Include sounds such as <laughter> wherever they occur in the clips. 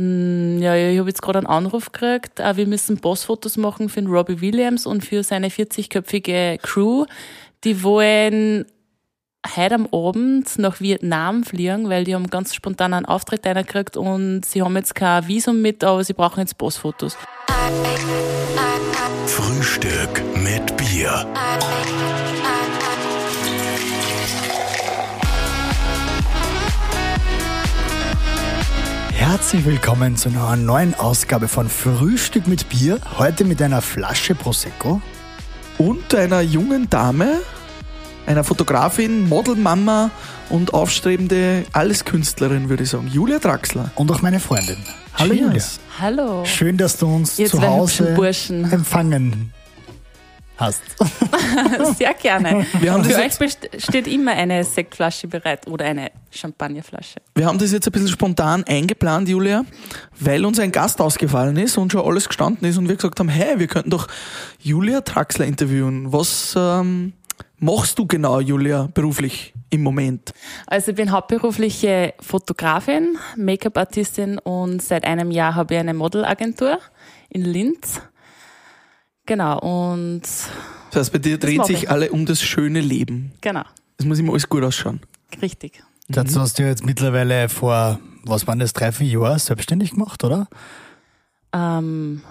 Mm, Ja, ich habe jetzt gerade einen Anruf gekriegt. Wir müssen Bossfotos machen für den Robbie Williams und für seine 40-köpfige Crew. Die wollen heute am Abend nach Vietnam fliegen, weil die haben ganz spontan einen Auftritt gekriegt und sie haben jetzt kein Visum mit, aber sie brauchen jetzt Bossfotos. Frühstück mit Bier. Herzlich willkommen zu einer neuen Ausgabe von Frühstück mit Bier. Heute mit einer Flasche Prosecco. und einer jungen Dame, einer Fotografin, Modelmama und aufstrebende Alleskünstlerin, würde ich sagen. Julia Draxler. Und auch meine Freundin. Hallo Cheers. Julia. Hallo. Schön, dass du uns Ihr zu Hause empfangen hast. <laughs> Sehr gerne. Wir haben Für euch jetzt- steht immer eine Sektflasche bereit oder eine Champagnerflasche. Wir haben das jetzt ein bisschen spontan eingeplant, Julia, weil uns ein Gast ausgefallen ist und schon alles gestanden ist und wir gesagt haben, hey, wir könnten doch Julia Draxler interviewen. Was ähm, machst du genau, Julia, beruflich im Moment? Also ich bin hauptberufliche Fotografin, Make-up-Artistin und seit einem Jahr habe ich eine Modelagentur in Linz. Genau, und Das heißt, bei dir dreht sich ich. alle um das schöne Leben. genau, Es muss immer alles gut ausschauen. richtig. Dazu hast du jetzt mittlerweile vor, was waren das, drei, vier Jahren selbstständig gemacht, oder? Ähm,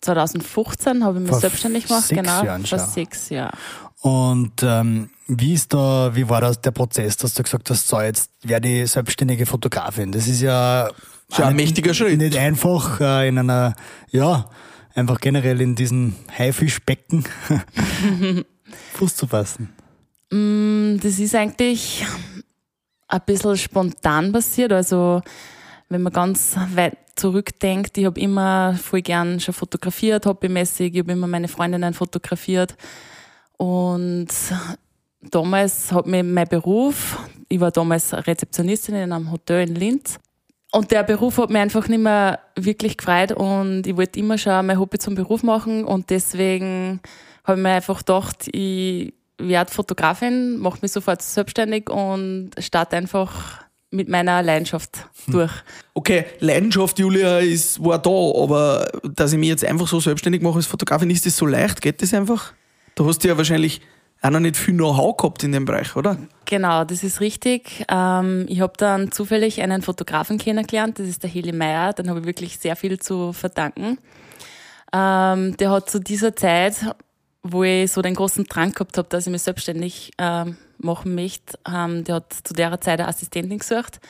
2015 habe ich mich Vor selbstständig gemacht, sechs genau, Jahren vor schon. sechs Jahren. Und ähm, wie ist da, wie war das der Prozess, dass du gesagt hast, so jetzt werde ich selbstständige Fotografin? Das ist ja Schon ein mächtiger Schritt. Nicht einfach äh, in einer, ja, einfach generell in diesem Haifischbecken <laughs> Fuß zu fassen. Mm, Das ist eigentlich ein bisschen spontan passiert. Also, wenn man ganz weit zurückdenkt, ich habe immer voll gern schon fotografiert, hobbymäßig. Ich habe immer meine Freundinnen fotografiert. Und damals hat mir mein Beruf, ich war damals Rezeptionistin in einem Hotel in Linz. Und der Beruf hat mich einfach nicht mehr wirklich gefreut und ich wollte immer schon mein Hobby zum Beruf machen und deswegen habe ich mir einfach gedacht, ich werde Fotografin, mache mich sofort selbstständig und starte einfach mit meiner Leidenschaft durch. Okay, Leidenschaft, Julia, ist, war da, aber dass ich mich jetzt einfach so selbstständig mache als Fotografin, ist das so leicht? Geht das einfach? Da hast du ja wahrscheinlich auch noch nicht viel Know-how gehabt in dem Bereich, oder? Genau, das ist richtig. Ähm, ich habe dann zufällig einen Fotografen kennengelernt, das ist der Heli Meyer, den habe ich wirklich sehr viel zu verdanken. Ähm, der hat zu dieser Zeit, wo ich so den großen Drang gehabt habe, dass ich mich selbstständig ähm, machen möchte, ähm, der hat zu der Zeit eine Assistentin gesucht.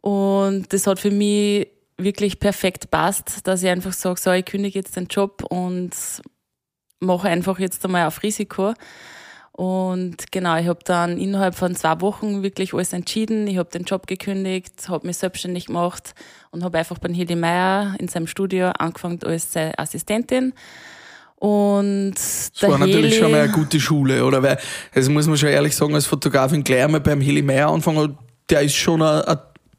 Und das hat für mich wirklich perfekt passt, dass ich einfach sage, so, ich kündige jetzt den Job und mache einfach jetzt einmal auf Risiko. Und genau, ich habe dann innerhalb von zwei Wochen wirklich alles entschieden. Ich habe den Job gekündigt, habe mich selbstständig gemacht und habe einfach beim Heli Meier in seinem Studio angefangen als seine Assistentin. Und Das war natürlich Heli, schon mal eine gute Schule, oder? Weil, das muss man schon ehrlich sagen, als Fotografin gleich einmal beim Heli Meyer anfangen, der ist schon ein, ein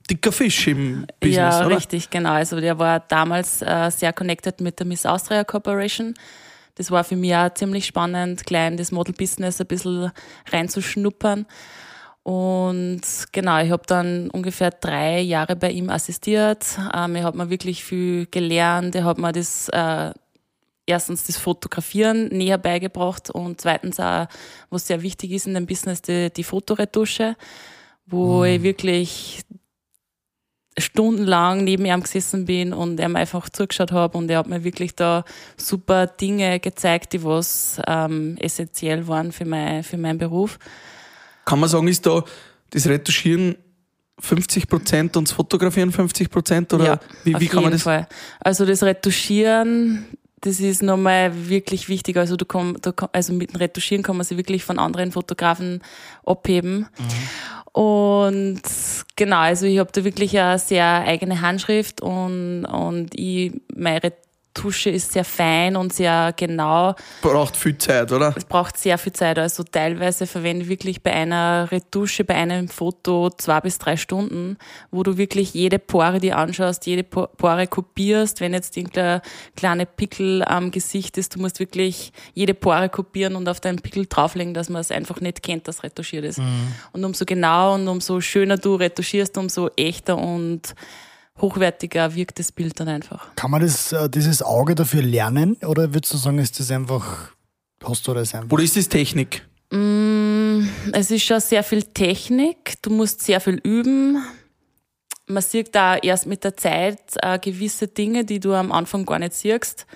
dicker Fisch im Business, ja, oder? richtig, genau. Also der war damals äh, sehr connected mit der Miss Austria Corporation. Das war für mich auch ziemlich spannend, klein das Model-Business ein bisschen reinzuschnuppern. Und genau, ich habe dann ungefähr drei Jahre bei ihm assistiert. Ähm, er hat mir wirklich viel gelernt. Er hat mir das äh, erstens das Fotografieren näher beigebracht und zweitens auch, was sehr wichtig ist in dem Business, die, die Fotoretusche, wo ich wirklich stundenlang neben ihm gesessen bin und er mir einfach zugeschaut habe und er hat mir wirklich da super Dinge gezeigt, die was ähm, essentiell waren für, mein, für meinen Beruf. Kann man sagen, ist da das Retuschieren 50 Prozent und das Fotografieren 50 Prozent? Oder ja, wie, auf wie kann man jeden das? Fall. Also das Retuschieren, das ist nochmal wirklich wichtig. Also du komm, du komm, also mit dem Retuschieren kann man sich wirklich von anderen Fotografen abheben. Und genau, also ich habe da wirklich eine sehr eigene Handschrift und, und ich, meine Retusche ist sehr fein und sehr genau. Braucht viel Zeit, oder? Es braucht sehr viel Zeit. Also teilweise verwende ich wirklich bei einer Retusche, bei einem Foto zwei bis drei Stunden, wo du wirklich jede Pore dir anschaust, jede Po- Pore kopierst. Wenn jetzt irgendein kleine Pickel am Gesicht ist, du musst wirklich jede Pore kopieren und auf deinen Pickel drauflegen, dass man es einfach nicht kennt, dass retuschiert ist. Und umso genauer und umso schöner du retuschierst, umso echter und hochwertiger wirkt das Bild dann einfach. Kann man das, äh, dieses Auge dafür lernen oder würdest du sagen, ist das einfach, hast du das einfach? Oder ist das Technik? Mm, es ist schon sehr viel Technik. Du musst sehr viel üben. Man sieht da erst mit der Zeit äh, gewisse Dinge, die du am Anfang gar nicht siehst.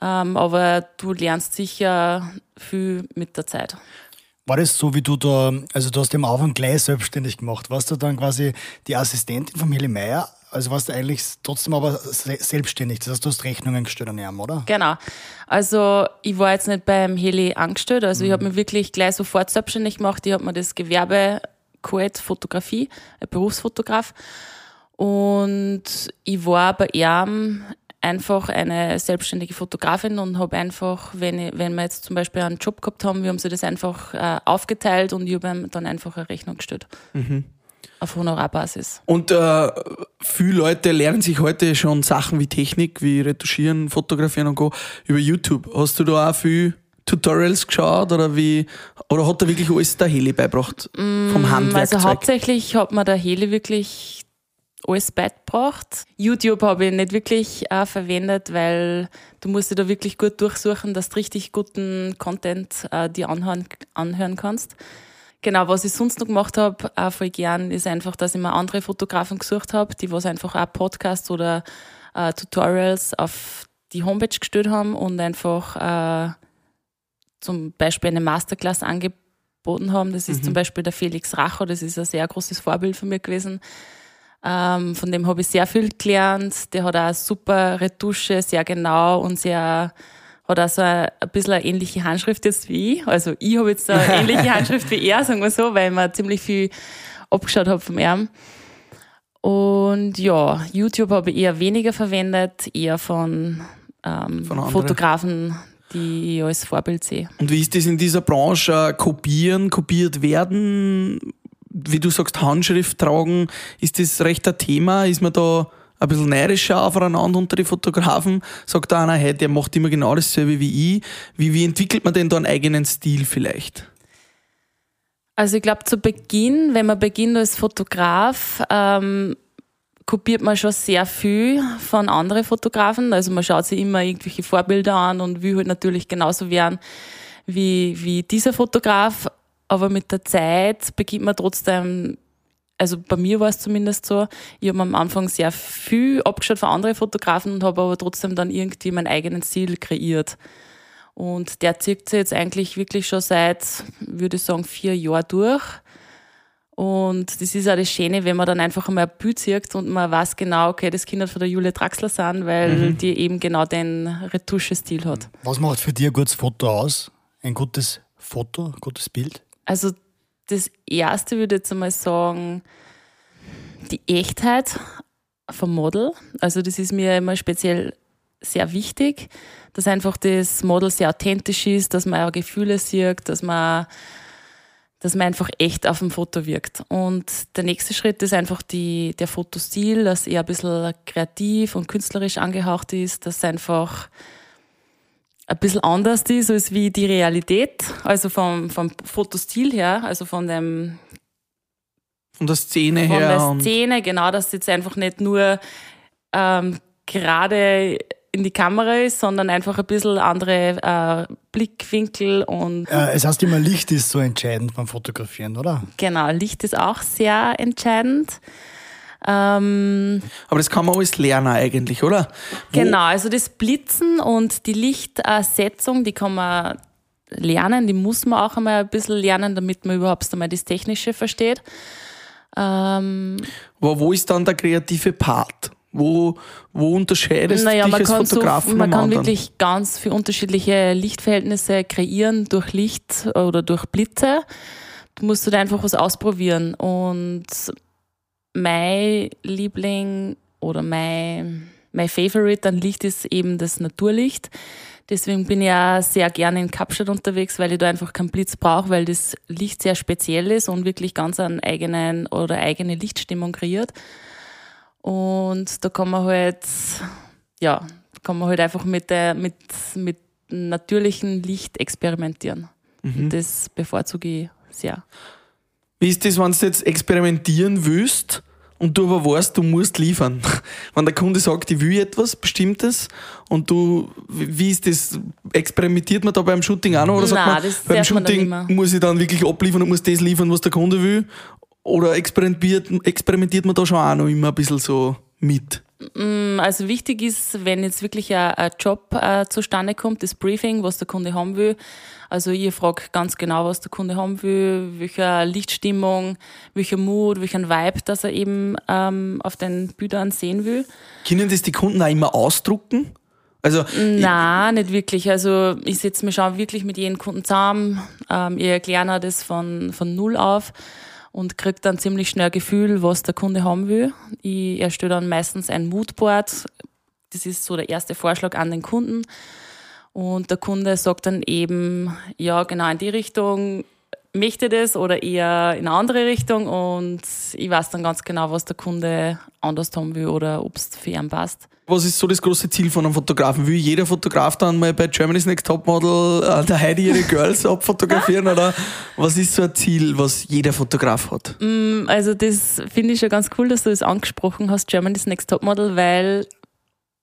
Ähm, aber du lernst sicher viel mit der Zeit. War das so, wie du da, also du hast am Anfang gleich selbstständig gemacht. Warst du dann quasi die Assistentin von Heli Meier? Also warst du eigentlich trotzdem aber se- selbstständig. Das heißt, du hast Rechnungen gestellt an ihm, oder? Genau. Also ich war jetzt nicht beim Heli angestellt, also ich habe mich wirklich gleich sofort selbstständig gemacht. Ich habe mir das Gewerbe geholt, Fotografie, ein Berufsfotograf. Und ich war bei ihm einfach eine selbstständige Fotografin und habe einfach, wenn, ich, wenn wir jetzt zum Beispiel einen Job gehabt haben, wir haben sie das einfach äh, aufgeteilt und ich habe ihm dann einfach eine Rechnung gestellt. Auf Honorarbasis. Und äh, viele Leute lernen sich heute schon Sachen wie Technik, wie Retuschieren, Fotografieren und Co. über YouTube. Hast du da auch viel Tutorials geschaut oder wie oder hat da wirklich alles der Heli beibracht vom Handwerkzeug? Also hauptsächlich hat mir der Heli wirklich alles beigebracht. YouTube habe ich nicht wirklich äh, verwendet, weil du musst dir da wirklich gut durchsuchen, dass du richtig guten Content äh, dir anhören, anhören kannst. Genau, was ich sonst noch gemacht habe, äh, voll gern, ist einfach, dass ich mir andere Fotografen gesucht habe, die was einfach auch Podcasts oder äh, Tutorials auf die Homepage gestellt haben und einfach äh, zum Beispiel eine Masterclass angeboten haben. Das ist zum Beispiel der Felix Racher, das ist ein sehr großes Vorbild von mir gewesen. Ähm, von dem habe ich sehr viel gelernt. Der hat auch eine super Retusche, sehr genau und sehr hat auch so ein, ein bisschen eine ähnliche Handschrift jetzt wie ich. Also ich habe jetzt eine <laughs> ähnliche Handschrift wie er, sagen wir so, weil ich mir ziemlich viel abgeschaut habe vom Arm. Und ja, YouTube habe ich eher weniger verwendet, eher von, ähm, Von. Fotografen, die ich als Vorbild sehe. Und wie ist das in dieser Branche? Kopieren, kopiert werden? Wie du sagst, Handschrift tragen, ist das recht ein Thema? Ist man da ein bisschen neirischer aufeinander unter die Fotografen? Sagt einer, hey, der macht immer genau dasselbe wie ich. Wie, wie entwickelt man denn da einen eigenen Stil vielleicht? Also ich glaube, zu Beginn, wenn man beginnt als Fotograf, ähm, kopiert man schon sehr viel von anderen Fotografen. Also man schaut sich immer irgendwelche Vorbilder an und will halt natürlich genauso werden wie, wie dieser Fotograf. Aber mit der Zeit beginnt man trotzdem, also bei mir war es zumindest so, ich habe am Anfang sehr viel abgeschaut von anderen Fotografen und habe aber trotzdem dann irgendwie meinen eigenen Stil kreiert. Und der zieht sich jetzt eigentlich wirklich schon seit, würde ich sagen, vier Jahren durch. Und das ist auch das Schöne, wenn man dann einfach einmal ein Bild sieht und man weiß genau, okay, das Kinder von der Julia Draxler sind, weil die eben genau den Retuschestil hat. Was macht für dich ein gutes Foto aus? Ein gutes Foto, ein gutes Bild? Also das erste würde ich jetzt einmal sagen, die Echtheit vom Model. Also das ist mir immer speziell sehr wichtig, dass einfach das Model sehr authentisch ist, dass man auch Gefühle sieht, dass man, dass man einfach echt auf dem Foto wirkt. Und der nächste Schritt ist einfach die, der Fotostil, dass er ein bisschen kreativ und künstlerisch angehaucht ist, dass einfach ein bisschen anders ist als wie die Realität, also vom, vom Fotostil her, also von dem Von der Szene von her. der und- Szene, genau, dass jetzt einfach nicht nur ähm, gerade in die Kamera ist, sondern einfach ein bisschen andere äh, Blickwinkel und Äh, es heißt immer, Licht ist so entscheidend beim Fotografieren, oder? genau, Licht ist auch sehr entscheidend. Ähm, Aber das kann man alles lernen eigentlich, oder? Wo- Genau, also das Blitzen und die Lichtsetzung, die kann man lernen, die muss man auch einmal ein bisschen lernen, damit man überhaupt einmal das Technische versteht. Ähm, Wo, wo ist dann der kreative Part? Wo, wo unterscheidest naja, du dich man als kann, so, man kann anderen? wirklich ganz viele unterschiedliche Lichtverhältnisse kreieren durch Licht oder durch Blitze. Du musst halt einfach was ausprobieren. Und mein Liebling oder mein, mein Favorite an Licht ist eben das Naturlicht. Deswegen bin ich auch sehr gerne in Kapstadt unterwegs, weil ich da einfach keinen Blitz brauche, weil das Licht sehr speziell ist und wirklich ganz einen eigenen oder eigene Lichtstimmung kreiert. Und da kann man halt, ja, kann man halt einfach mit, der, mit, mit natürlichem Licht experimentieren. Und das bevorzuge ich sehr. Wie ist das, wenn du jetzt experimentieren willst und du aber weißt, du musst liefern. <laughs> Wenn der Kunde sagt, ich will etwas Bestimmtes und du, wie ist das, experimentiert man da beim Shooting auch noch oder sagt Nein, man, beim man Shooting mehr. muss ich dann wirklich abliefern und muss das liefern, was der Kunde will? Oder experimentiert, experimentiert man da schon auch noch immer ein bisschen so mit? Also wichtig ist, wenn jetzt wirklich ein, ein Job äh, zustande kommt, das Briefing, was der Kunde haben will. Also ich frage ganz genau, was der Kunde haben will, welche Lichtstimmung, welcher Mood, welchen Vibe, dass er eben ähm, auf den Bildern sehen will. Können das die Kunden auch immer ausdrucken? Also, Na, nicht wirklich. Also ich setze mich schon wirklich mit jedem Kunden zusammen. Ähm, ich erkläre das von, von null auf und kriege dann ziemlich schnell ein Gefühl, was der Kunde haben will. Ich erstelle dann meistens ein Moodboard. Das ist so der erste Vorschlag an den Kunden. Und der Kunde sagt dann eben, ja, genau in die Richtung möchte das oder eher in eine andere Richtung. Und ich weiß dann ganz genau, was der Kunde anders haben will oder ob es für ihn passt. Was ist so das große Ziel von einem Fotografen? Will jeder Fotograf dann mal bei Germany's Next Topmodel äh, der Heidi ihre Girls abfotografieren oder was ist so ein Ziel, was jeder Fotograf hat? Also das finde ich schon ganz cool, dass du das angesprochen hast, Germany's Next Topmodel, weil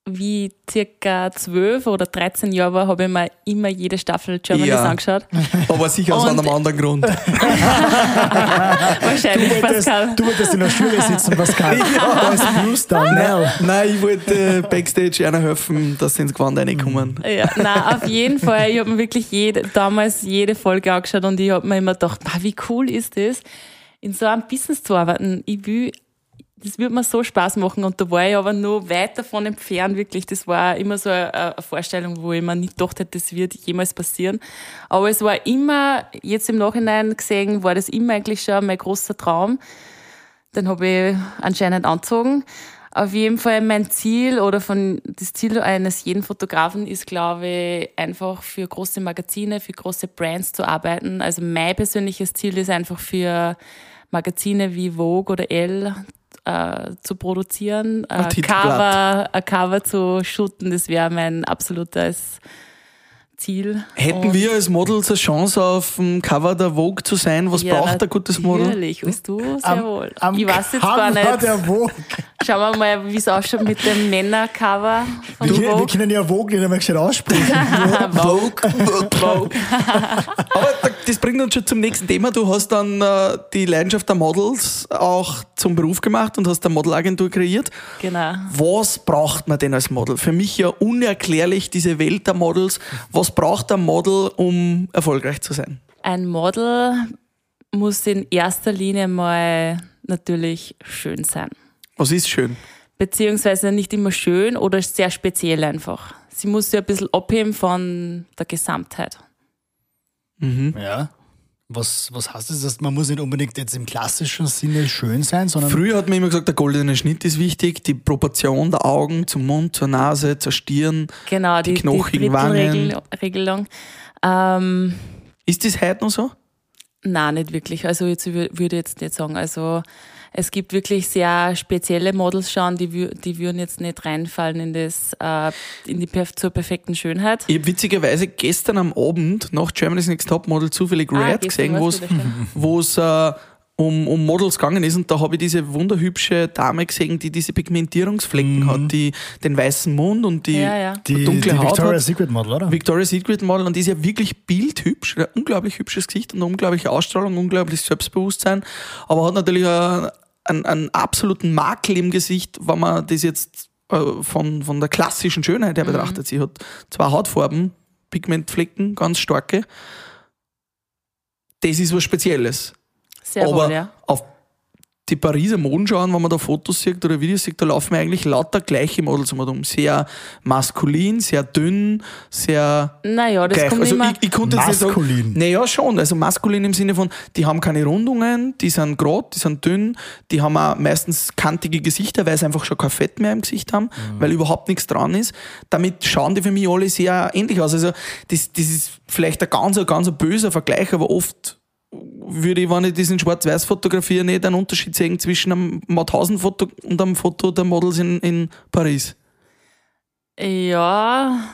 wie circa 12 oder 13 Jahre war, habe ich mir immer jede Staffel Germany's Ja. angeschaut. Aber sicher aus Und- einem anderen Grund. Wahrscheinlich, Du wolltest, Pascal. du wolltest in der Schule sitzen, Pascal. <laughs> Da ist Bruce Darnell. Nein, ich wollte äh, Backstage einer helfen, dass sie ins Gewand reinkommen. Ja, nein, auf jeden Fall. Ich habe mir wirklich jede, damals jede Folge angeschaut und ich habe mir immer gedacht, "Ma, wie cool ist das, in so einem Business zu arbeiten. Ich will, das würde mir so Spaß machen und da war ich aber nur weit davon entfernt, wirklich. Das war immer so eine, Vorstellung, wo ich mir nicht gedacht hätte, das wird jemals passieren. Aber es war immer, jetzt im Nachhinein gesehen, war das immer eigentlich schon mein großer Traum. Den habe ich anscheinend angezogen. Auf jeden Fall mein Ziel oder von das Ziel eines jeden Fotografen ist, glaube ich, einfach für große Magazine, für große Brands zu arbeiten. Also mein persönliches Ziel ist einfach für Magazine wie Vogue oder Elle äh, zu produzieren, Titelblatt. Cover, ein Cover zu shooten. Das wäre mein absolutes Ziel. Hätten Und- wir als Models eine Chance auf dem Cover der Vogue zu sein? Was Ja, braucht ein gutes Model? Natürlich, weißt du, sehr Am- wohl. am ich weiß jetzt gar Cover nicht. Der Vogue. Schauen wir mal, wie es ausschaut mit dem Männercover von Wir, wir Vogue. können ja Vogue nicht einmal gescheit aussprechen. <laughs> Vogue. Vogue. Aber da- das bringt uns schon zum nächsten Thema. Du hast dann äh, die Leidenschaft der Models auch zum Beruf gemacht und hast eine Modelagentur kreiert. Genau. Was braucht man denn als Model? Für mich ja unerklärlich diese Welt der Models. Was braucht ein Model, um erfolgreich zu sein? Ein Model muss in erster Linie mal natürlich schön sein. Was ist schön? Beziehungsweise nicht immer schön oder sehr speziell einfach. Sie muss sich ein bisschen abheben von der Gesamtheit. Ja. Was, was heißt das? Man muss nicht unbedingt jetzt im klassischen Sinne schön sein, sondern Früher hat man immer gesagt, der goldene Schnitt ist wichtig, die Proportion der Augen zum Mund, zur Nase, zur Stirn. Genau, Die die, die, knochigen Wangen. Drittelregelung. Ähm, Ist das heute noch so? Nein, nicht wirklich. Also jetzt wür- würde ich jetzt nicht sagen. Also es gibt wirklich sehr spezielle Models schon, die, die würden jetzt nicht reinfallen in das, äh, in die perf zur perfekten Schönheit. Ich habe witzigerweise gestern am Abend nach Germany's Next Top Model zufällig Ah, Red gesehen, wo es <laughs> äh, um, um Models gegangen ist und da habe ich diese wunderhübsche Dame gesehen, die diese Pigmentierungsflecken hat, die den weißen Mund und die, Ja, ja. die, dunkle die Haut Victoria's. Secret Model, oder? Victoria's Secret Model und die ist ja wirklich bildhübsch, ein unglaublich hübsches Gesicht und eine unglaubliche Ausstrahlung, unglaubliches Selbstbewusstsein, aber hat natürlich einen, einen, einen absoluten Makel im Gesicht, wenn man das jetzt äh, von, von der klassischen Schönheit her betrachtet. Sie hat zwei Hautfarben, Pigmentflecken, ganz starke. Das ist was Spezielles. Sehr aber wohl, ja. auf die Pariser Moden schauen, wenn man da Fotos sieht oder Videos sieht, da laufen eigentlich lauter gleiche Models um. Sehr maskulin, sehr dünn, sehr Naja, das gleich. kommt Also immer. ich, ich konnte jetzt nicht sagen, Maskulin. naja, schon. Also maskulin im Sinne von, die haben keine Rundungen, die sind gerade, die sind dünn, die haben auch meistens kantige Gesichter, weil sie einfach schon kein Fett mehr im Gesicht haben, weil überhaupt nichts dran ist. Damit schauen die für mich alle sehr ähnlich aus. Also das, das ist vielleicht ein ganz, ein ganz böser Vergleich, aber oft würde ich, wenn ich das in Schwarz-Weiß fotografiere, nicht einen Unterschied sehen zwischen einem Mauthausen-Foto und einem Foto der Models in, in Paris. Ja,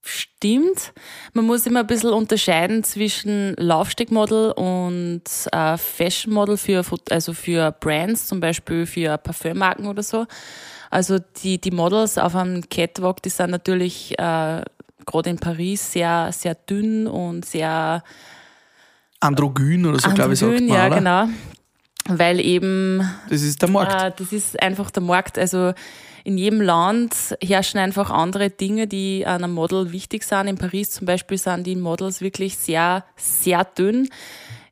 stimmt. Man muss immer ein bisschen unterscheiden zwischen Laufstegmodel und äh, Fashionmodel für, also für Brands, zum Beispiel für Parfümmarken oder so. Also die, die Models auf einem Catwalk, die sind natürlich äh, gerade in Paris sehr, sehr dünn und sehr Androgyn oder so, glaube ich, sagt man, ja, oder? genau. Weil eben. Das ist der Markt. Äh, das ist einfach der Markt. Also in jedem Land herrschen einfach andere Dinge, die an einem Model wichtig sind. In Paris zum Beispiel sind die Models wirklich sehr, sehr dünn.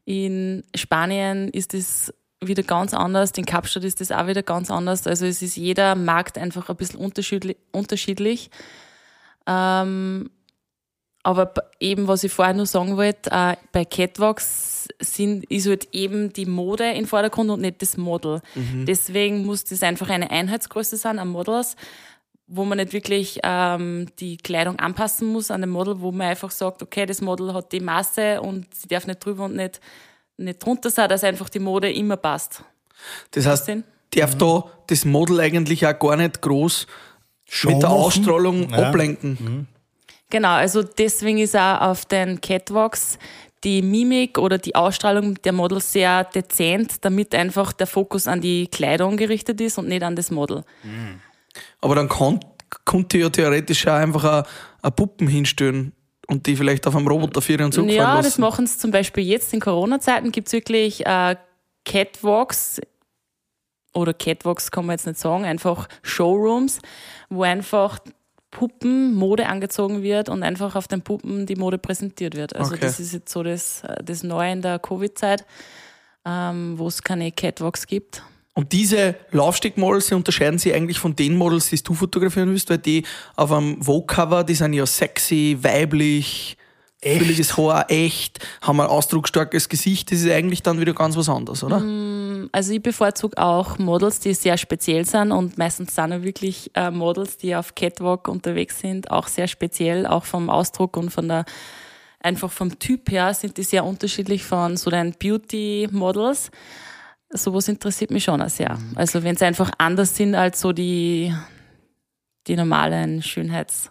In Spanien ist es wieder ganz anders. In Kapstadt ist es auch wieder ganz anders. Also es ist jeder Markt einfach ein bisschen unterschiedlich. Ähm, aber eben, was ich vorher nur sagen wollte, äh, bei Catwalks sind, ist halt eben die Mode im Vordergrund und nicht das Model. Mhm. Deswegen muss das einfach eine Einheitsgröße sein an Models, wo man nicht wirklich ähm, die Kleidung anpassen muss an dem Model, wo man einfach sagt, okay, das Model hat die Masse und sie darf nicht drüber und nicht, nicht drunter sein, dass einfach die Mode immer passt. Das heißt, darf mhm. da das Model eigentlich auch gar nicht groß Show mit der machen. Ausstrahlung ja. ablenken. Mhm. Genau, also deswegen ist auch auf den Catwalks die Mimik oder die Ausstrahlung der Models sehr dezent, damit einfach der Fokus an die Kleidung gerichtet ist und nicht an das Model. Mhm. Aber dann kann, könnte ja theoretisch auch einfach eine, Puppen hinstellen und die vielleicht auf einem Roboter führen und so Ja, lassen. das machen sie zum Beispiel jetzt in Corona-Zeiten. Gibt es wirklich äh, Catwalks oder Catwalks kann man jetzt nicht sagen, einfach Showrooms, wo einfach Puppen Mode angezogen wird und einfach auf den Puppen die Mode präsentiert wird. Also okay. das ist jetzt so das, das Neue in der Covid-Zeit, ähm, wo es keine Catwalks gibt. Und diese Laufstegmodels, die unterscheiden sich eigentlich von den Models, die du fotografieren willst, weil die auf einem Vogue-Cover, die sind ja sexy, weiblich, fülliges Haar, echt, haben ein ausdrucksstarkes Gesicht. Das ist eigentlich dann wieder ganz was anderes, oder? Mm, also ich bevorzuge auch Models, die sehr speziell sind und meistens sind ja wirklich äh, Models, die auf Catwalk unterwegs sind, auch sehr speziell, auch vom Ausdruck und von der einfach vom Typ her sind die sehr unterschiedlich von so den Beauty-Models. Sowas interessiert mich schon auch sehr. Mhm. Also wenn sie einfach anders sind als so die, die normalen Schönheits-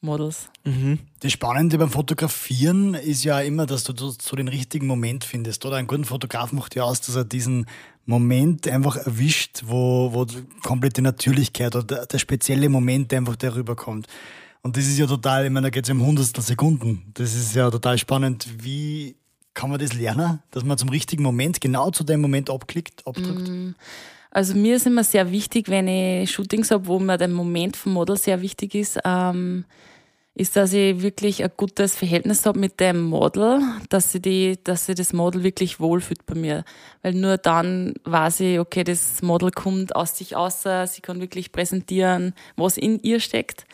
Models. Mhm. Das Spannende beim Fotografieren ist ja immer, dass du so den richtigen Moment findest. Oder ein guter Fotograf macht ja aus, dass er diesen Moment einfach erwischt, wo, wo komplette Natürlichkeit oder der, der spezielle Moment einfach darüber kommt. Und das ist ja total, ich meine, da geht es ja um Hundertstel Sekunden. Das ist ja total spannend. Wie kann man das lernen, dass man zum richtigen Moment, genau zu dem Moment abklickt, abdrückt? Mm. Also mir ist immer sehr wichtig, wenn ich Shootings habe, wo mir der Moment vom Model sehr wichtig ist, ähm, ist, dass ich wirklich ein gutes Verhältnis habe mit dem Model, dass sie die, dass sie das Model wirklich wohlfühlt bei mir. Weil nur dann weiß ich, okay, das Model kommt aus sich außer, sie kann wirklich präsentieren, was in ihr steckt.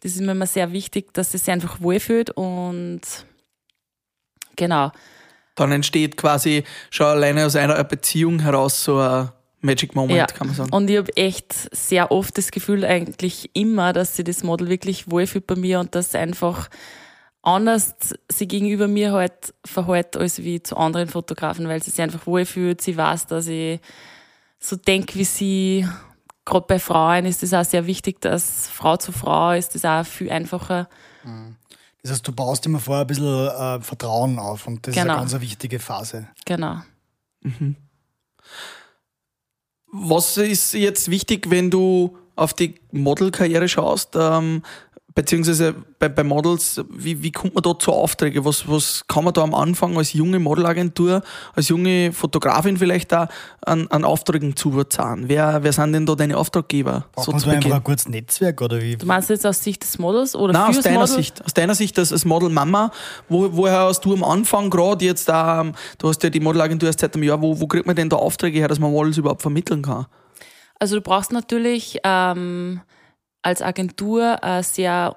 Das ist mir immer sehr wichtig, dass sie sich einfach wohlfühlt und genau. Dann entsteht quasi schon alleine aus einer Beziehung heraus so ein Magic Moment, ja. kann man sagen. Und ich habe echt sehr oft das Gefühl, eigentlich immer, dass sie das Model wirklich wohlfühlt bei mir und dass einfach anders sie gegenüber mir halt verhält als wie zu anderen Fotografen, weil sie sich einfach wohlfühlt, sie weiß, dass ich so denke wie sie. Gerade bei Frauen ist es auch sehr wichtig, dass Frau zu Frau ist das auch viel einfacher. Mhm. Das heißt, du baust immer vorher ein bisschen äh, Vertrauen auf und das genau. ist eine genau. ganz wichtige Phase. Genau. Mhm. Was ist jetzt wichtig, wenn du auf die Modelkarriere schaust? Ähm, beziehungsweise bei, bei Models, wie, wie kommt man da zu Aufträgen? Was, was kann man da am Anfang als junge Modelagentur, als junge Fotografin vielleicht da an, an Aufträgen zuzahlen? Wer, wer sind denn da deine Auftraggeber? Braucht so man so einfach ein kurzes Netzwerk oder wie? Du meinst jetzt aus Sicht des Models oder Nein, aus deiner Model? Sicht. Aus deiner Sicht als, als Model Mama, wo, woher hast du am Anfang gerade jetzt da, du hast ja die Modelagentur erst seit einem Jahr, wo, wo kriegt man denn da Aufträge her, dass man Models überhaupt vermitteln kann? Also du brauchst natürlich ähm, als Agentur ein sehr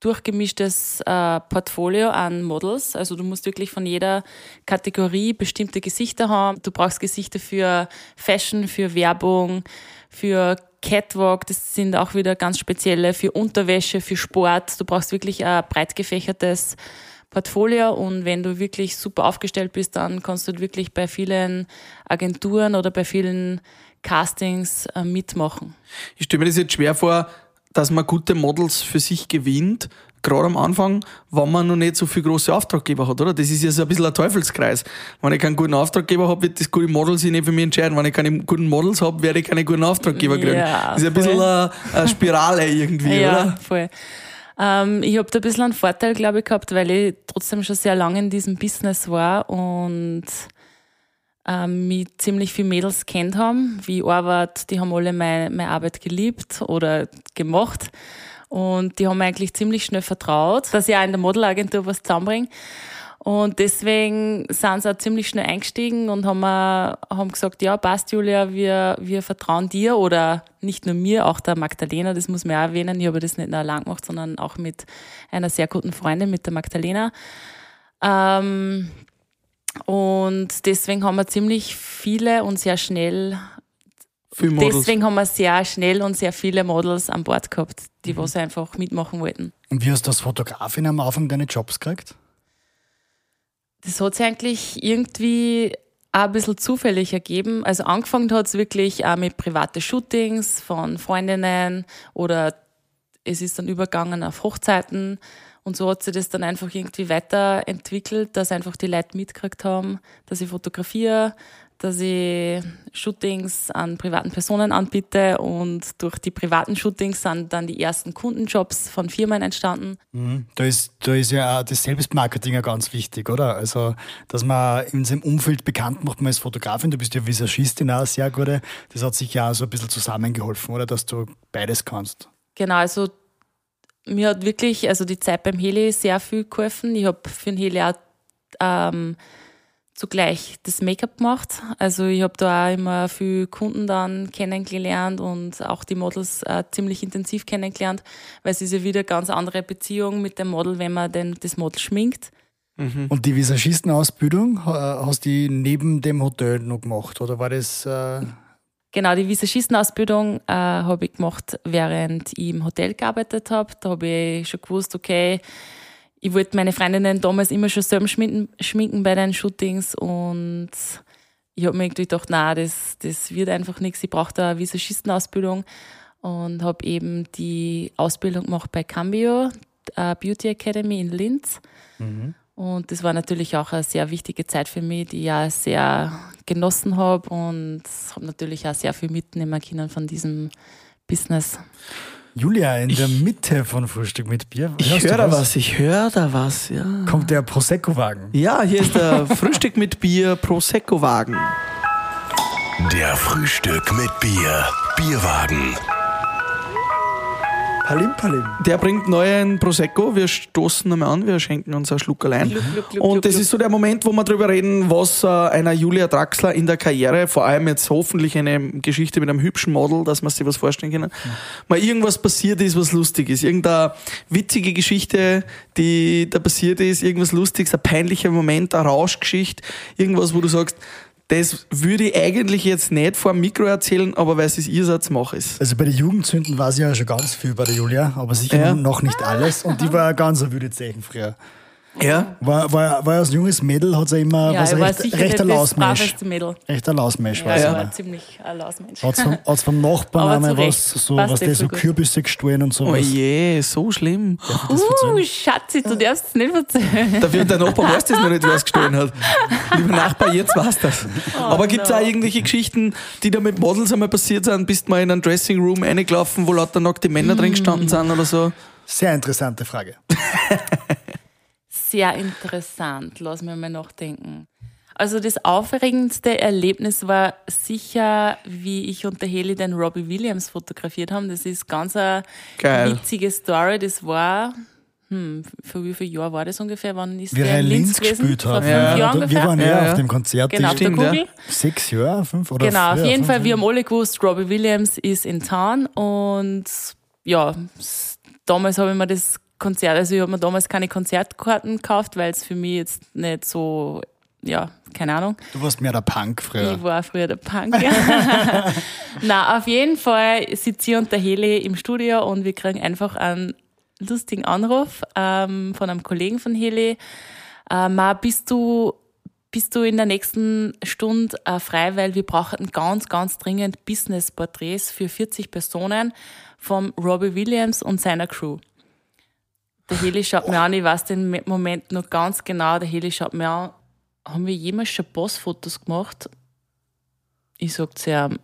durchgemischtes äh, Portfolio an Models. Also du musst wirklich von jeder Kategorie bestimmte Gesichter haben. Du brauchst Gesichter für Fashion, für Werbung, für Catwalk, das sind auch wieder ganz spezielle, für Unterwäsche, für Sport. Du brauchst wirklich ein breit gefächertes Portfolio und wenn du wirklich super aufgestellt bist, dann kannst du wirklich bei vielen Agenturen oder bei vielen Castings äh, mitmachen. Ich stelle mir das jetzt schwer vor, dass man gute Models für sich gewinnt, gerade am Anfang, wenn man noch nicht so viele große Auftraggeber hat, oder? Das ist ja so ein bisschen ein Teufelskreis. Wenn ich keinen guten Auftraggeber habe, wird das gute Model sich nicht für mich entscheiden. Wenn ich keine guten Models habe, werde ich keine guten Auftraggeber kriegen. Ja, das ist ein bisschen eine, eine Spirale irgendwie, <laughs> ja, oder? voll. Ähm, ich habe da ein bisschen einen Vorteil, glaube ich, gehabt, weil ich trotzdem schon sehr lange in diesem Business war und ähm, mich ziemlich viele Mädels kennt haben, wie ich arbeite, die haben alle meine, meine Arbeit geliebt oder gemacht. Und die haben mir eigentlich ziemlich schnell vertraut, dass ich auch in der Modelagentur was zusammenbringe. Und deswegen sind sie auch ziemlich schnell eingestiegen und haben, haben gesagt, ja, passt, Julia, wir, wir vertrauen dir oder nicht nur mir, auch der Magdalena, das muss man auch erwähnen. Ich habe das nicht nur allein gemacht, sondern auch mit einer sehr guten Freundin, mit der Magdalena. Ähm, und deswegen haben wir ziemlich viele und sehr schnell, Models. deswegen haben wir sehr schnell und sehr viele Models an Bord gehabt, die was einfach mitmachen wollten. Und wie hast du als Fotografin am Anfang deine Jobs gekriegt? Das hat sich eigentlich irgendwie auch ein bisschen zufällig ergeben. Also angefangen hat es wirklich auch mit private Shootings von Freundinnen oder es ist dann übergegangen auf Hochzeiten und so hat sich das dann einfach irgendwie weiterentwickelt, dass einfach die Leute mitgekriegt haben, dass ich fotografiere, dass ich Shootings an privaten Personen anbiete und durch die privaten Shootings sind dann die ersten Kundenjobs von Firmen entstanden. Da ist, da ist ja auch das Selbstmarketing ja ganz wichtig, oder? Also, dass man in seinem Umfeld bekannt macht, man als Fotografin, du bist ja Visagistin auch sehr gute. Das hat sich ja so ein bisschen zusammengeholfen, oder? Dass du beides kannst. Genau, also mir hat wirklich, also die Zeit beim Heli sehr viel geholfen. Ich habe für den Heli auch ähm, zugleich das Make-up gemacht. Also ich habe da auch immer viele Kunden dann kennengelernt und auch die Models äh, ziemlich intensiv kennengelernt, weil es ist ja wieder eine ganz andere Beziehung mit dem Model, wenn man denn das Model schminkt. Und die Visagistenausbildung ha- hast du die neben dem Hotel noch gemacht, oder war das. Äh, Genau, die Visagistenausbildung äh, habe ich gemacht, während ich im Hotel gearbeitet habe. Da habe ich schon gewusst, okay, ich wollte meine Freundinnen damals immer schon selber schminken, schminken bei den Shootings und ich habe mir irgendwie gedacht, na, das, das wird einfach nichts. Ich brauche da eine Visagistenausbildung und habe eben die Ausbildung gemacht bei Cambio, äh, Beauty Academy in Linz. Und das war natürlich auch eine sehr wichtige Zeit für mich, die ich auch sehr genossen habe und habe natürlich auch sehr viel mitnehmen können von diesem Business. Julia, in der Mitte von Frühstück mit Bier. Ich höre da was, ich höre da was, ja. Kommt der Prosecco-Wagen. Ja, hier ist der <laughs> Frühstück mit Bier Prosecco-Wagen. Der Frühstück mit Bier. Bierwagen. Palim, Palim. Der bringt neuen Prosecco. Wir stoßen einmal an, wir schenken uns einen Schluck allein. Gluck, gluck, gluck, Und das ist so der Moment, wo wir drüber reden, was äh, einer Julia Draxler in der Karriere, vor allem jetzt hoffentlich eine Geschichte mit einem hübschen Model, dass man sich was vorstellen können, mal irgendwas passiert ist, was lustig ist. Irgendeine witzige Geschichte, die da passiert ist, irgendwas Lustiges, ein peinlicher Moment, eine Rauschgeschichte, irgendwas, wo du sagst, das würde ich eigentlich jetzt nicht vor dem Mikro erzählen, aber weil es ist ihr Satz, mach es. Also bei den Jugendzünden war sie ja schon ganz viel bei der Julia, aber sicher Ja. noch nicht alles. Und die war ja ganz ein wilde Zeichen früher. Ja? War, war, war als junges Mädel, hat sie immer Ja, was recht, recht ein das Lausmensch. Mädel. Recht ein Lausmensch war Ja, war immer. ziemlich ein Lausmensch. Hat's vom, <laughs> hat's vom Nachbarn Aber einmal was, so, was eh der so gut. Kürbisse gestohlen und Oh sowas. je, so schlimm. Uh, Schatzi, du darfst es nicht erzählen. Dafür der Nachbar weiß das noch nicht, wer es gestohlen hat. Lieber Nachbar, jetzt weißt das. Oh, Aber gibt es auch irgendwelche Geschichten, die da mit Models einmal passiert sind? Bist du mal in einen Dressing Room reingelaufen, wo lauter nackte Männer drin gestanden sind oder so? Sehr interessante Frage. <laughs> Sehr interessant, lass mir mal nachdenken. Also das aufregendste Erlebnis war sicher, wie ich und der Heli den Robbie Williams fotografiert haben. Das ist ganz eine Geil. witzige Story. Das war, hm, für wie viele Jahre war das ungefähr? Wann ist Wie der er in in Linz gespielt Vor hat. fünf Jahren wir waren ja, Ja, ja. auf dem Konzert. Genau, auf der ja. Kugel. Sechs Jahre, fünf oder Genau, auf früher, jeden fünf Fall, wir Jahre. haben alle gewusst, Robbie Williams ist in Town und ja, damals habe ich mir das Konzert, also ich habe mir damals keine Konzertkarten gekauft, weil es für mich jetzt nicht so, ja, keine Ahnung. Du warst mehr der Punk früher. Ich war früher der Punk. Ja. <laughs> Na, auf jeden Fall sitze ich und der Heli im Studio und wir kriegen einfach einen lustigen Anruf ähm, von einem Kollegen von Heli. Äh, Ma, bist du bist du in der nächsten Stunde äh, frei, weil wir brauchten ganz, ganz dringend Business-Porträts für 40 Personen vom Robbie Williams und seiner Crew. Der Heli schaut mir an, ich weiß den Moment noch ganz genau, der Heli schaut mir an, haben wir jemals schon Bossfotos gemacht? Ich sag zu ihm,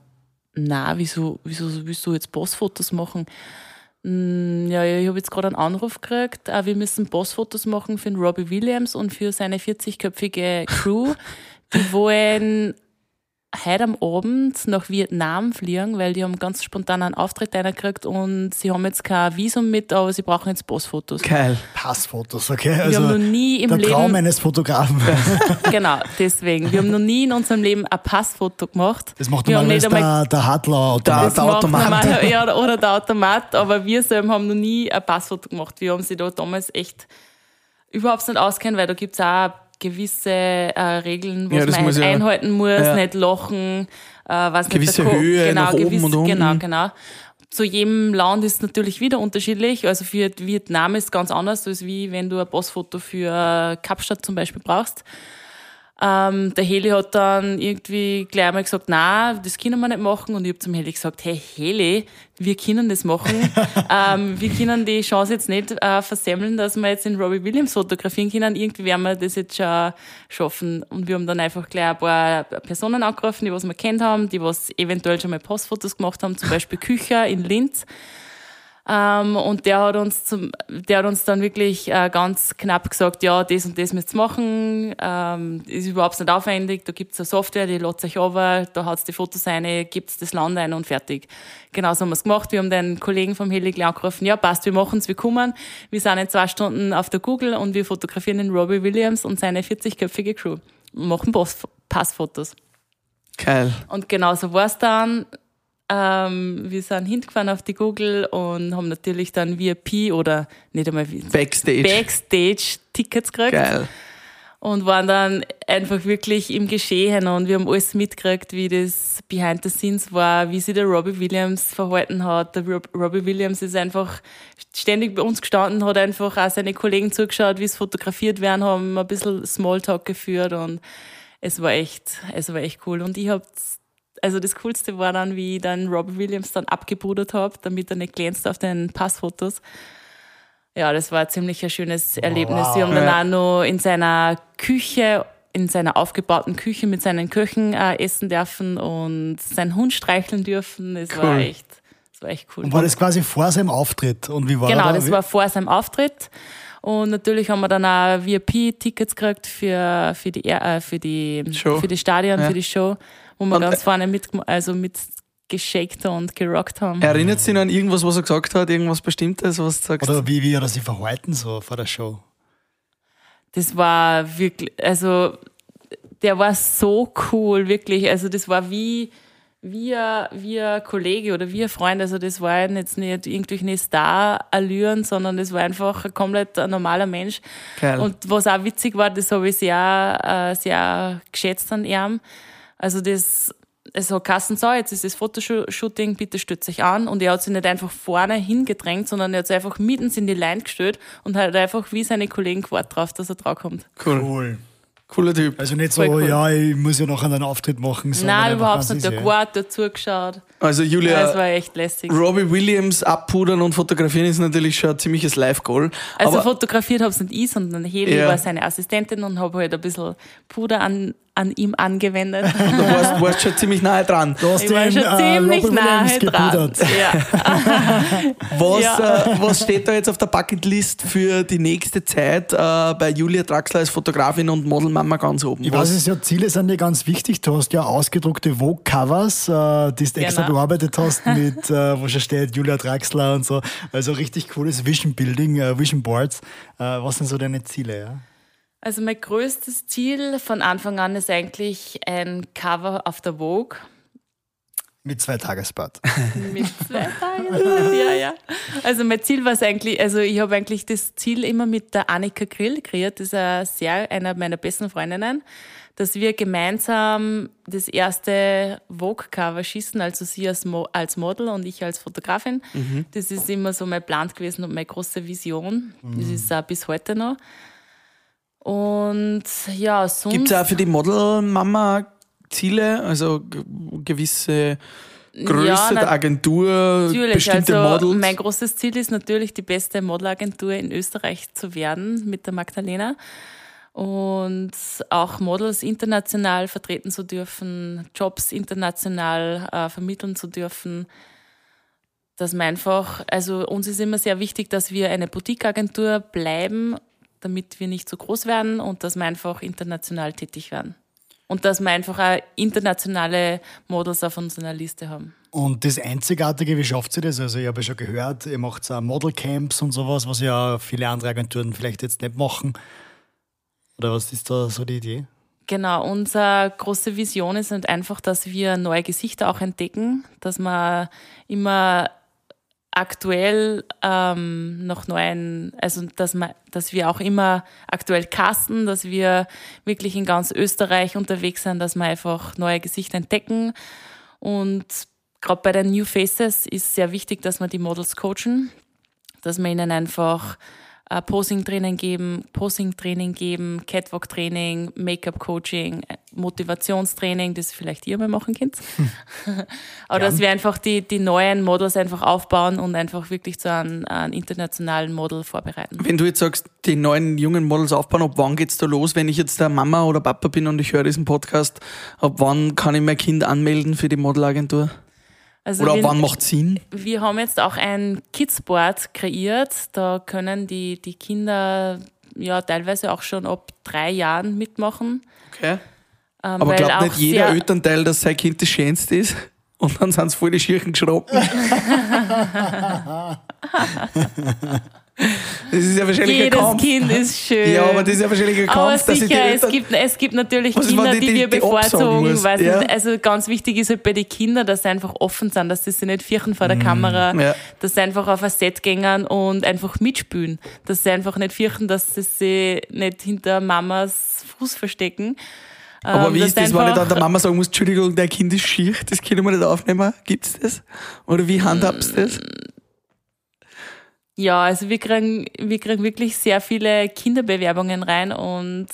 na, wieso, wieso willst du jetzt Bossfotos machen? Hm, ja, ich habe jetzt gerade einen Anruf gekriegt. Wir müssen Bossfotos machen für den Robbie Williams und für seine 40-köpfige Crew. Die wollen heute am Abend nach Vietnam fliegen, weil die haben ganz spontan einen Auftritt gekriegt und sie haben jetzt kein Visum mit, aber sie brauchen jetzt Passfotos. Geil. Passfotos, okay. Wir also haben noch nie im der Leben. Traum eines Fotografen. <laughs> <laughs> genau, deswegen. Wir haben noch nie in unserem Leben ein Passfoto gemacht. Das macht normalerweise der, der Hadler der, der Automat. Normal, <laughs> ja, oder der Automat, aber wir selber haben noch nie ein Passfoto gemacht. Wir haben sie da damals echt überhaupt nicht auskennen, weil da gibt es auch gewisse äh, Regeln, was ja, man halt einhalten muss, ja. nicht lachen, äh, was gewisse nicht Höhe genau, nach oben und unten. Genau, genau. Zu jedem Land ist es natürlich wieder unterschiedlich. Also für Vietnam ist es ganz anders, als wie wenn du ein Passfoto für Kapstadt zum Beispiel brauchst. Ähm, der Heli hat dann irgendwie gleich einmal gesagt, na, das können wir nicht machen. Und ich habe zum Heli gesagt, hey Heli, wir können das machen. <laughs> ähm, wir können die Chance jetzt nicht äh, versemmeln, dass wir jetzt in Robbie Williams fotografieren können. Irgendwie werden wir das jetzt schon schaffen. Und wir haben dann einfach gleich ein paar Personen angerufen, die was wir kennt haben, die was eventuell schon mal Postfotos gemacht haben, zum Beispiel Kücher in Linz. Ähm, und der hat uns zum, der hat uns dann wirklich äh, ganz knapp gesagt, ja, das und das müsst ihr machen, ähm, ist überhaupt nicht aufwendig, da gibt's eine Software, die lädt sich over, da hat's die Fotos rein, gibt's das Land ein und fertig. Genau so haben wir's gemacht. Wir haben den Kollegen vom Heli gleich angerufen, ja, passt, wir machen's, wir kommen. Wir sind in zwei Stunden auf der Google und wir fotografieren den Robbie Williams und seine 40-köpfige Crew. Machen Passfotos. Geil. Und genau so war's dann. Ähm, wir sind hingefahren auf die Google und haben natürlich dann VIP oder nicht einmal Backstage, Backstage Tickets gekriegt. Geil. Und waren dann einfach wirklich im Geschehen und wir haben alles mitgekriegt, wie das Behind the Scenes war, wie sich der Robbie Williams verhalten hat. Der Robbie Williams ist einfach ständig bei uns gestanden, hat einfach auch seine Kollegen zugeschaut, wie es fotografiert werden, haben ein bisschen Smalltalk geführt und es war echt, es war echt cool. Und ich habe also das Coolste war dann, wie ich dann Robbie Williams dann abgebudert habe, damit er nicht glänzt auf den Passfotos. Ja, das war ziemlich ein schönes Erlebnis. Wow. Wir haben dann auch noch in seiner Küche, in seiner aufgebauten Küche mit seinen Köchen äh, essen dürfen und seinen Hund streicheln dürfen. Das cool. war echt, das war echt cool. Und war das quasi vor seinem Auftritt? Und wie war Genau, da? das war vor seinem Auftritt. Und natürlich haben wir dann auch VIP-Tickets gekriegt für, für, die, äh, für, die, Show. für die Stadion, ja. für die Show wo wir und ganz vorne mit, also mit geschickt und gerockt haben. Erinnert sich an irgendwas, was er gesagt hat, irgendwas Bestimmtes, was du sagst? Oder wie, wie er sich verhalten so vor der Show? Das war wirklich, also der war so cool, wirklich. Also das war wie, wie, ein, wie ein Kollege oder wie ein Freund. Also das war jetzt nicht irgendwelche Star-Allüren, sondern das war einfach ein komplett ein normaler Mensch. Geil. Und was auch witzig war, das habe ich sehr, äh, sehr geschätzt an ihm also das, also Kassen so, jetzt ist das Fotoshooting, bitte stütze sich an. Und er hat sich nicht einfach vorne hingedrängt, sondern er hat sich einfach mitten in die Line gestellt und hat einfach wie seine Kollegen gewartet drauf, dass er draufkommt. Cool. cool. Cooler Typ. Also nicht so, cool. ja, ich muss ja noch einen Auftritt machen. Nein, überhaupt nicht. Der Quad dazu geschaut. Also Julia, das war echt lässig. Robbie Williams abpudern und fotografieren ist natürlich schon ein ziemliches Live-Goal. Also fotografiert habe es nicht ich, sondern Heli ja. war seine Assistentin und habe halt ein bisschen Puder an, an ihm angewendet. <laughs> du warst, warst schon ziemlich nahe dran. Du hast ich war schon äh, ziemlich Robin nahe dran. Ja. <laughs> was, ja. Äh, was steht da jetzt auf der Bucketlist für die nächste Zeit äh, bei Julia Draxler als Fotografin und Modelmama ganz oben? Ich was? weiß es ja, Ziele sind dir ganz wichtig. Du hast ja ausgedruckte Vogue-Covers, äh, die du extra genau. bearbeitet hast, <laughs> mit, äh, wo schon steht Julia Draxler und so. Also richtig cooles Vision Building, äh, Vision Boards. Äh, was sind so deine Ziele? Ja? Also mein größtes Ziel von Anfang an ist eigentlich ein Cover auf der Vogue. Mit zwei Tagesbad. <laughs> Mit zwei Tagesbad, ja, ja. Also mein Ziel war es eigentlich, also ich habe eigentlich das Ziel immer mit der Annika Grill kreiert, das ist eine sehr, einer meiner besten Freundinnen, dass wir gemeinsam das erste Vogue-Cover schießen, also sie als, Mo als Model und ich als Fotografin. Mhm. Das ist immer so mein Plan gewesen und meine große Vision. Mhm. Das ist auch bis heute noch. Und ja, sonst. Gibt es auch für die Modelmama Ziele, also gewisse Größe Ja, der Agentur, Natürlich, bestimmte also Models? mein großes Ziel ist natürlich, die beste Modelagentur in Österreich zu werden mit der Magdalena und auch Models international vertreten zu dürfen, Jobs international äh, vermitteln zu dürfen. Dass man einfach, also uns ist immer sehr wichtig, dass wir eine Boutique-Agentur bleiben, damit wir nicht zu groß werden und dass wir einfach international tätig werden. Und dass wir einfach auch internationale Models auf unserer Liste haben. Und das Einzigartige, wie schafft ihr das? Also ich habe ja schon gehört, ihr macht auch Modelcamps und sowas, was ja viele andere Agenturen vielleicht jetzt nicht machen. Oder was ist da so die Idee? Genau, unsere große Vision ist halt einfach, dass wir neue Gesichter auch entdecken, dass wir immer aktuell ähm, noch neuen, also dass, wir, dass wir auch immer aktuell casten, dass wir wirklich in ganz Österreich unterwegs sind, dass wir einfach neue Gesichter entdecken. Und gerade bei den New Faces ist sehr wichtig, dass wir die Models coachen, dass wir ihnen einfach äh, Posing-Training geben, Posing-Training geben, Catwalk-Training, Make-up-Coaching, äh, Motivationstraining, das vielleicht ihr mal machen könnt. <laughs> Aber dass wir einfach die, die neuen Models einfach aufbauen und einfach wirklich zu einem, einem internationalen Model vorbereiten. Wenn du jetzt sagst, die neuen jungen Models aufbauen, ab wann geht's da los? Wenn ich jetzt der Mama oder Papa bin und ich höre diesen Podcast, ab wann kann ich mein Kind anmelden für die Modelagentur? Also Oder wir- wann macht Sinn? Wir haben jetzt auch ein Kidsboard kreiert. Da können die, die Kinder ja teilweise auch schon ab drei Jahren mitmachen. Okay. Ähm, Aber glaubt nicht jeder Elternteil, dass sein Kind das Schönste ist? Und dann sind es voll die Schirchen geschroppen. <laughs> <laughs> das ist ja wahrscheinlich ein Jedes Kampf. Kind ist schön. Ja, aber das ist ja wahrscheinlich ein Aber Kampf, dass ich die sicher, es Eltern... gibt, es gibt natürlich Kinder, die- die, die- wir die bevorzugen. muss? Weiß Ja. Also ganz wichtig ist halt bei den Kindern, dass sie einfach offen sind, dass sie sich nicht fürchten vor der Kamera, ja. dass sie einfach auf ein Set gehen und einfach mitspielen. Dass sie einfach nicht fürchten, dass sie sich nicht hinter Mamas Fuß verstecken. Aber Ähm, wie ist das, wenn ich dann der Mama sagen muss, Entschuldigung, dein Kind ist schier, das können wir nicht aufnehmen? Gibt's das? Oder wie handhabst du das? Ja, also wir kriegen, wir kriegen wirklich sehr viele Kinderbewerbungen rein und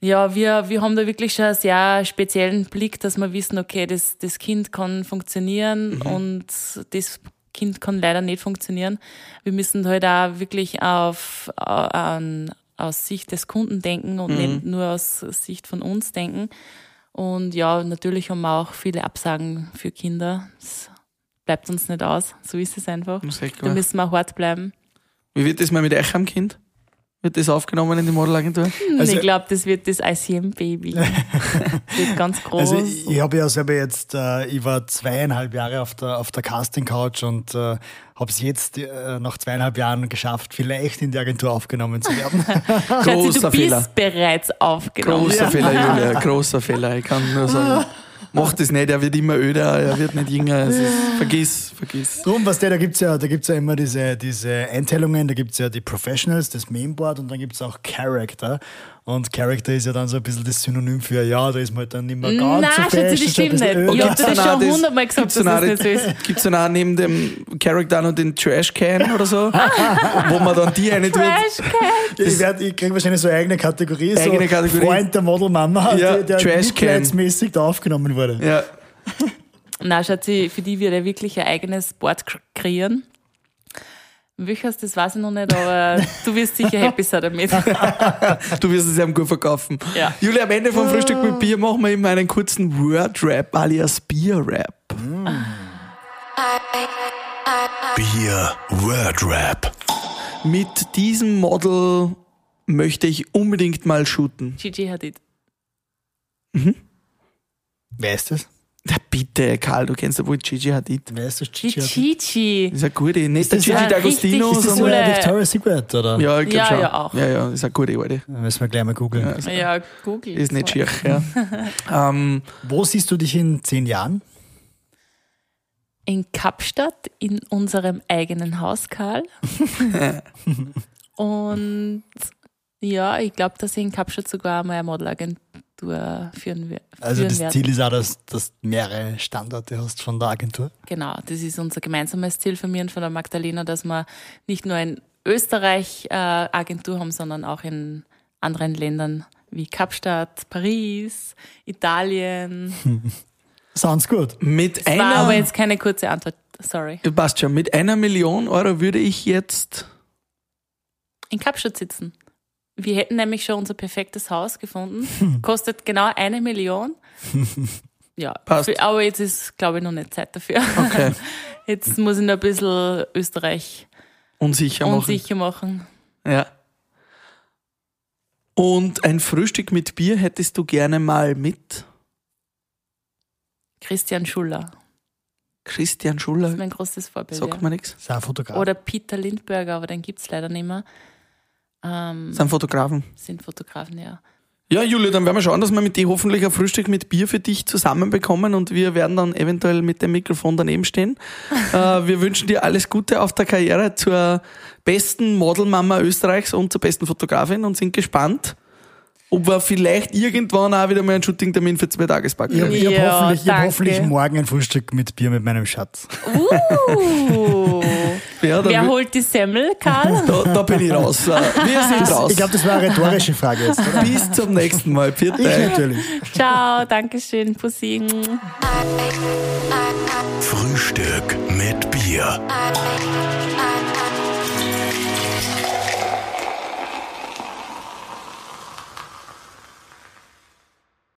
ja, wir, wir haben da wirklich schon einen sehr speziellen Blick, dass wir wissen, okay, das, das Kind kann funktionieren und das Kind kann leider nicht funktionieren. Wir müssen halt auch wirklich auf, an, aus Sicht des Kunden denken und nicht nur aus Sicht von uns denken. Und ja, natürlich haben wir auch viele Absagen für Kinder. Das bleibt uns nicht aus. So ist es einfach. Da müssen wir hart bleiben. Wie wird das mal mit euch am Kind? Wird das aufgenommen in die Modelagentur? Also- ich glaube, das wird das ICM-Baby. <laughs> wird ganz groß. Also ich, ich habe ja selber jetzt, äh, ich war zweieinhalb Jahre auf der, auf der Casting-Couch und äh, habe es jetzt äh, nach zweieinhalb Jahren geschafft, vielleicht in die Agentur aufgenommen zu werden. <laughs> Schatzi, du großer bist Fehler. bereits aufgenommen. Großer Fehler, <laughs> Julia, großer Fehler. Ich kann nur sagen, mach das nicht, er wird immer öder, er wird nicht jünger. Es ist, vergiss, vergiss. Drum, was der, da gibt's ja, da gibt's ja immer diese, diese Einteilungen, da gibt's ja die Professionals, das Mainboard und dann gibt's auch Character. Und Character ist ja dann so ein bisschen das Synonym für, ja, da ist man halt dann nicht mehr ganz Nein, so Schatzi, fest, das stimmt nicht. öder. Ich hab dir das schon hundertmal gesagt, dass das nicht so ist. Gibt's dann auch neben dem Character noch den Trash-Can oder so? wo man dann die eine tut. Trashcan. Ich, werd, ich krieg wahrscheinlich so eine eigene Kategorie, Eigene so Kategorie. Freund der Modelmama, Ja, der, der Trashcan. mitleidsmäßig da aufgenommen wurde. Ja. Nein, Schatzi, für die wird er wirklich ein eigenes Board kr- kreieren. Welches, das weiß ich noch nicht, aber du wirst sicher happy sein damit. <laughs> Du wirst es ihm gut verkaufen. Ja. Julia, am Ende vom Frühstück mit Bier machen wir immer einen kurzen Word-Rap alias Bier-Rap. Bier Word Rap. Mit diesem Model möchte ich unbedingt mal shooten. Gigi Hadid. Wer ist das? Bitte, Karl, du kennst ja wohl Gigi Hadid. Wer ist das? Die Gigi? Gigi. Das ist eine gute, nicht der das Gigi D'Agostino, Ist das so-. Coole- Victoria's Secret, oder? Ja, ich glaub Ja, schon. ja, auch. Ja, ja, ist eine gute, alte. Müssen wir gleich mal googeln. Ja, Ja, Google. ist nicht schier, ja. <laughs> ähm, Wo siehst du dich in zehn Jahren? in Kapstadt in unserem eigenen Haus, Karl. <laughs> Und ja, ich glaube, dass ich in Kapstadt sogar mal eine Modelagentur führen, wer- Also das werde. Ziel ist auch, dass, du mehrere Standorte hast von der Agentur. Genau, das ist unser gemeinsames Ziel von mir und von der Magdalena, dass wir nicht nur in Österreich äh, Agentur haben, sondern auch in anderen Ländern wie Kapstadt, Paris, Italien. <laughs> Sounds gut. Mit War aber einer, jetzt keine kurze Antwort, sorry. passt schon, mit einer Million Euro würde ich jetzt, In Kapstadt sitzen. Wir hätten nämlich schon unser perfektes Haus gefunden. Kostet genau eine Million. <laughs> Ja, Passt. für- aber jetzt ist, glaube ich, noch nicht Zeit dafür. Okay. <laughs> Jetzt muss ich noch ein bisschen Österreich unsicher machen. unsicher machen. Ja. Und ein Frühstück mit Bier hättest du gerne mal mit Christian Schuller. Christian Das ist Schuller? mein großes Vorbild. Sagt ja. mir nichts. Sei ein Fotograf. Oder Peter Lindberger, aber den gibt's leider nicht mehr. Ähm, Sind Fotografen. sind Fotografen, ja. Ja, Julia, dann werden wir schauen, dass wir mit dir hoffentlich ein Frühstück mit Bier für dich zusammenbekommen und wir werden dann eventuell mit dem Mikrofon daneben stehen. <laughs> äh, wir wünschen dir alles Gute auf der Karriere zur besten Modelmama Österreichs und zur besten Fotografin und sind gespannt, ob wir vielleicht irgendwann auch wieder mal einen Shooting-Termin für zwei Tagespack ich habe haben. ich hab Ja, hoffentlich, ich hab hoffentlich morgen ein Frühstück mit Bier mit meinem Schatz. Uh, <laughs> Ja, da, wer holt die Semmel, Karl? <laughs> da, da bin ich raus. <laughs> Wir sind raus. Ich glaube, das war eine rhetorische Frage jetzt. Oder? Bis zum nächsten Mal. Vierte. Ich natürlich. Ciao, Dankeschön, Pussy. Frühstück mit Bier.